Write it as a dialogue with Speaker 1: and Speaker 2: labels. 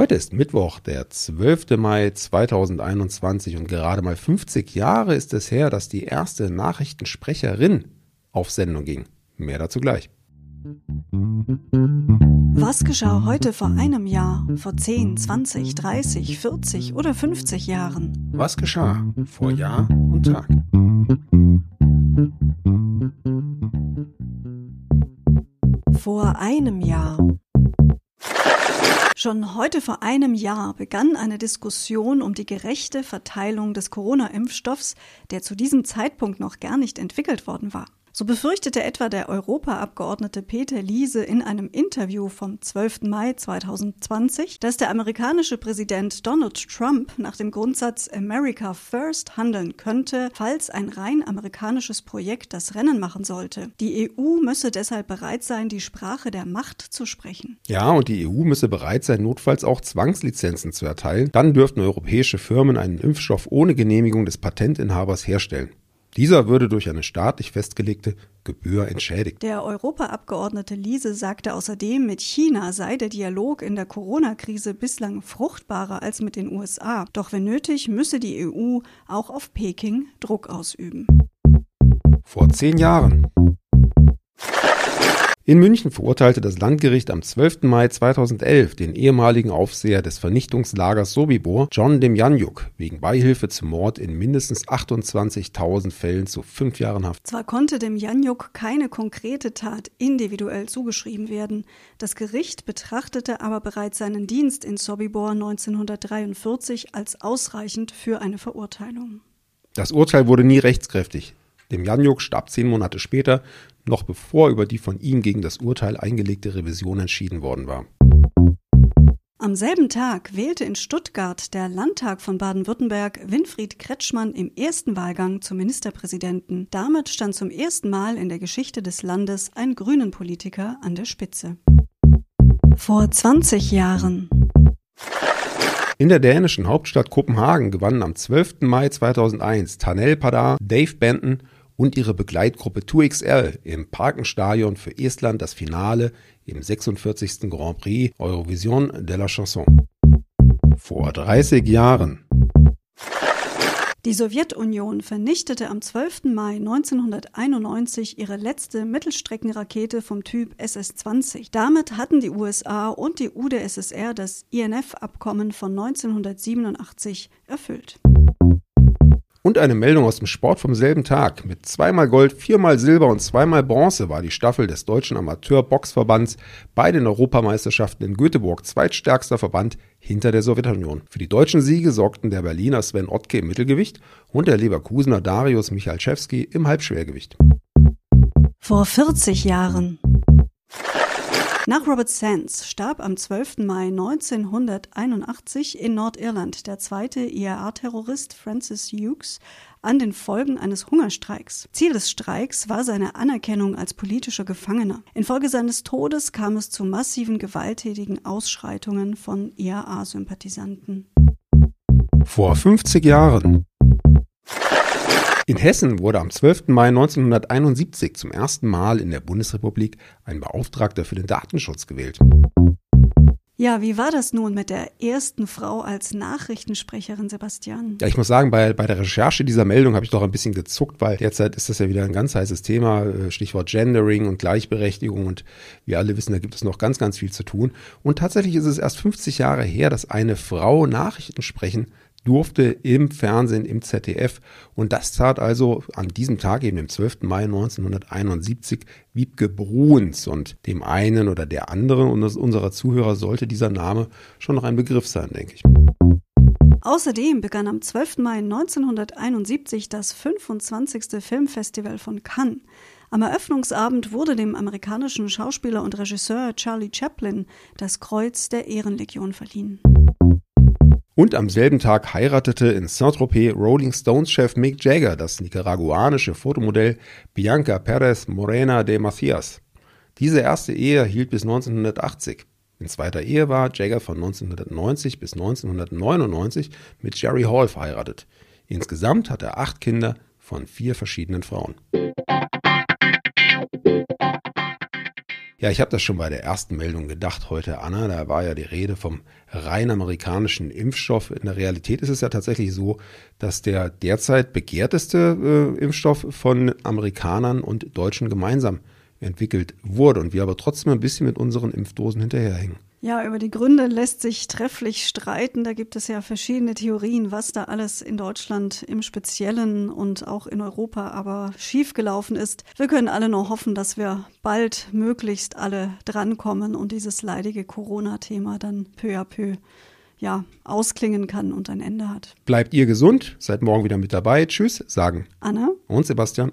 Speaker 1: Heute ist Mittwoch, der 12. Mai 2021 und gerade mal 50 Jahre ist es her, dass die erste Nachrichtensprecherin auf Sendung ging. Mehr dazu gleich.
Speaker 2: Was geschah heute vor einem Jahr, vor 10, 20, 30, 40 oder 50 Jahren?
Speaker 1: Was geschah vor Jahr und Tag?
Speaker 2: Vor einem Jahr. Schon heute vor einem Jahr begann eine Diskussion um die gerechte Verteilung des Corona-Impfstoffs, der zu diesem Zeitpunkt noch gar nicht entwickelt worden war. So befürchtete etwa der Europaabgeordnete Peter Liese in einem Interview vom 12. Mai 2020, dass der amerikanische Präsident Donald Trump nach dem Grundsatz America First handeln könnte, falls ein rein amerikanisches Projekt das Rennen machen sollte. Die EU müsse deshalb bereit sein, die Sprache der Macht zu sprechen.
Speaker 1: Ja, und die EU müsse bereit sein, notfalls auch Zwangslizenzen zu erteilen. Dann dürften europäische Firmen einen Impfstoff ohne Genehmigung des Patentinhabers herstellen. Dieser würde durch eine staatlich festgelegte Gebühr entschädigt.
Speaker 2: Der Europaabgeordnete Liese sagte außerdem, mit China sei der Dialog in der Corona-Krise bislang fruchtbarer als mit den USA. Doch wenn nötig, müsse die EU auch auf Peking Druck ausüben.
Speaker 1: Vor zehn Jahren in München verurteilte das Landgericht am 12. Mai 2011 den ehemaligen Aufseher des Vernichtungslagers Sobibor, John Demjanjuk, wegen Beihilfe zum Mord in mindestens 28.000 Fällen zu fünf Jahren Haft.
Speaker 2: Zwar konnte Demjanjuk keine konkrete Tat individuell zugeschrieben werden, das Gericht betrachtete aber bereits seinen Dienst in Sobibor 1943 als ausreichend für eine Verurteilung.
Speaker 1: Das Urteil wurde nie rechtskräftig. Demjanjuk starb zehn Monate später noch bevor über die von ihm gegen das Urteil eingelegte Revision entschieden worden war.
Speaker 2: Am selben Tag wählte in Stuttgart der Landtag von Baden-Württemberg Winfried Kretschmann im ersten Wahlgang zum Ministerpräsidenten. Damit stand zum ersten Mal in der Geschichte des Landes ein grünen Politiker an der Spitze. Vor 20 Jahren.
Speaker 1: In der dänischen Hauptstadt Kopenhagen gewannen am 12. Mai 2001 Tanel Padar, Dave Benton und ihre Begleitgruppe 2XL im Parkenstadion für Estland das Finale im 46. Grand Prix Eurovision de la Chanson. Vor 30 Jahren.
Speaker 2: Die Sowjetunion vernichtete am 12. Mai 1991 ihre letzte Mittelstreckenrakete vom Typ SS-20. Damit hatten die USA und die UdSSR das INF-Abkommen von 1987 erfüllt.
Speaker 1: Und eine Meldung aus dem Sport vom selben Tag. Mit zweimal Gold, viermal Silber und zweimal Bronze war die Staffel des Deutschen Amateur-Boxverbands bei den Europameisterschaften in Göteborg zweitstärkster Verband hinter der Sowjetunion. Für die deutschen Siege sorgten der Berliner Sven Ottke im Mittelgewicht und der Leverkusener Darius Michalczewski im Halbschwergewicht.
Speaker 2: Vor 40 Jahren. Nach Robert Sands starb am 12. Mai 1981 in Nordirland der zweite IAA-Terrorist Francis Hughes an den Folgen eines Hungerstreiks. Ziel des Streiks war seine Anerkennung als politischer Gefangener. Infolge seines Todes kam es zu massiven gewalttätigen Ausschreitungen von IAA-Sympathisanten.
Speaker 1: Vor 50 Jahren in Hessen wurde am 12. Mai 1971 zum ersten Mal in der Bundesrepublik ein Beauftragter für den Datenschutz gewählt.
Speaker 2: Ja, wie war das nun mit der ersten Frau als Nachrichtensprecherin, Sebastian?
Speaker 1: Ja, ich muss sagen, bei, bei der Recherche dieser Meldung habe ich doch ein bisschen gezuckt, weil derzeit ist das ja wieder ein ganz heißes Thema, äh, Stichwort Gendering und Gleichberechtigung und wir alle wissen, da gibt es noch ganz, ganz viel zu tun. Und tatsächlich ist es erst 50 Jahre her, dass eine Frau Nachrichten sprechen durfte im Fernsehen, im ZDF. Und das tat also an diesem Tag, eben dem 12. Mai 1971, Wiebke Bruns. Und dem einen oder der anderen unserer Zuhörer sollte dieser Name schon noch ein Begriff sein, denke ich.
Speaker 2: Außerdem begann am 12. Mai 1971 das 25. Filmfestival von Cannes. Am Eröffnungsabend wurde dem amerikanischen Schauspieler und Regisseur Charlie Chaplin das Kreuz der Ehrenlegion verliehen.
Speaker 1: Und am selben Tag heiratete in Saint-Tropez Rolling Stones-Chef Mick Jagger das nicaraguanische Fotomodell Bianca Perez Morena de Macias. Diese erste Ehe hielt bis 1980. In zweiter Ehe war Jagger von 1990 bis 1999 mit Jerry Hall verheiratet. Insgesamt hat er acht Kinder von vier verschiedenen Frauen. Ja, ich habe das schon bei der ersten Meldung gedacht heute, Anna. Da war ja die Rede vom rein amerikanischen Impfstoff. In der Realität ist es ja tatsächlich so, dass der derzeit begehrteste äh, Impfstoff von Amerikanern und Deutschen gemeinsam entwickelt wurde und wir aber trotzdem ein bisschen mit unseren Impfdosen hinterherhängen.
Speaker 2: Ja, über die Gründe lässt sich trefflich streiten. Da gibt es ja verschiedene Theorien, was da alles in Deutschland im Speziellen und auch in Europa aber schiefgelaufen ist. Wir können alle nur hoffen, dass wir bald möglichst alle drankommen und dieses leidige Corona-Thema dann peu à peu ja, ausklingen kann und ein Ende hat.
Speaker 1: Bleibt ihr gesund, seid morgen wieder mit dabei. Tschüss, sagen
Speaker 2: Anna
Speaker 1: und Sebastian.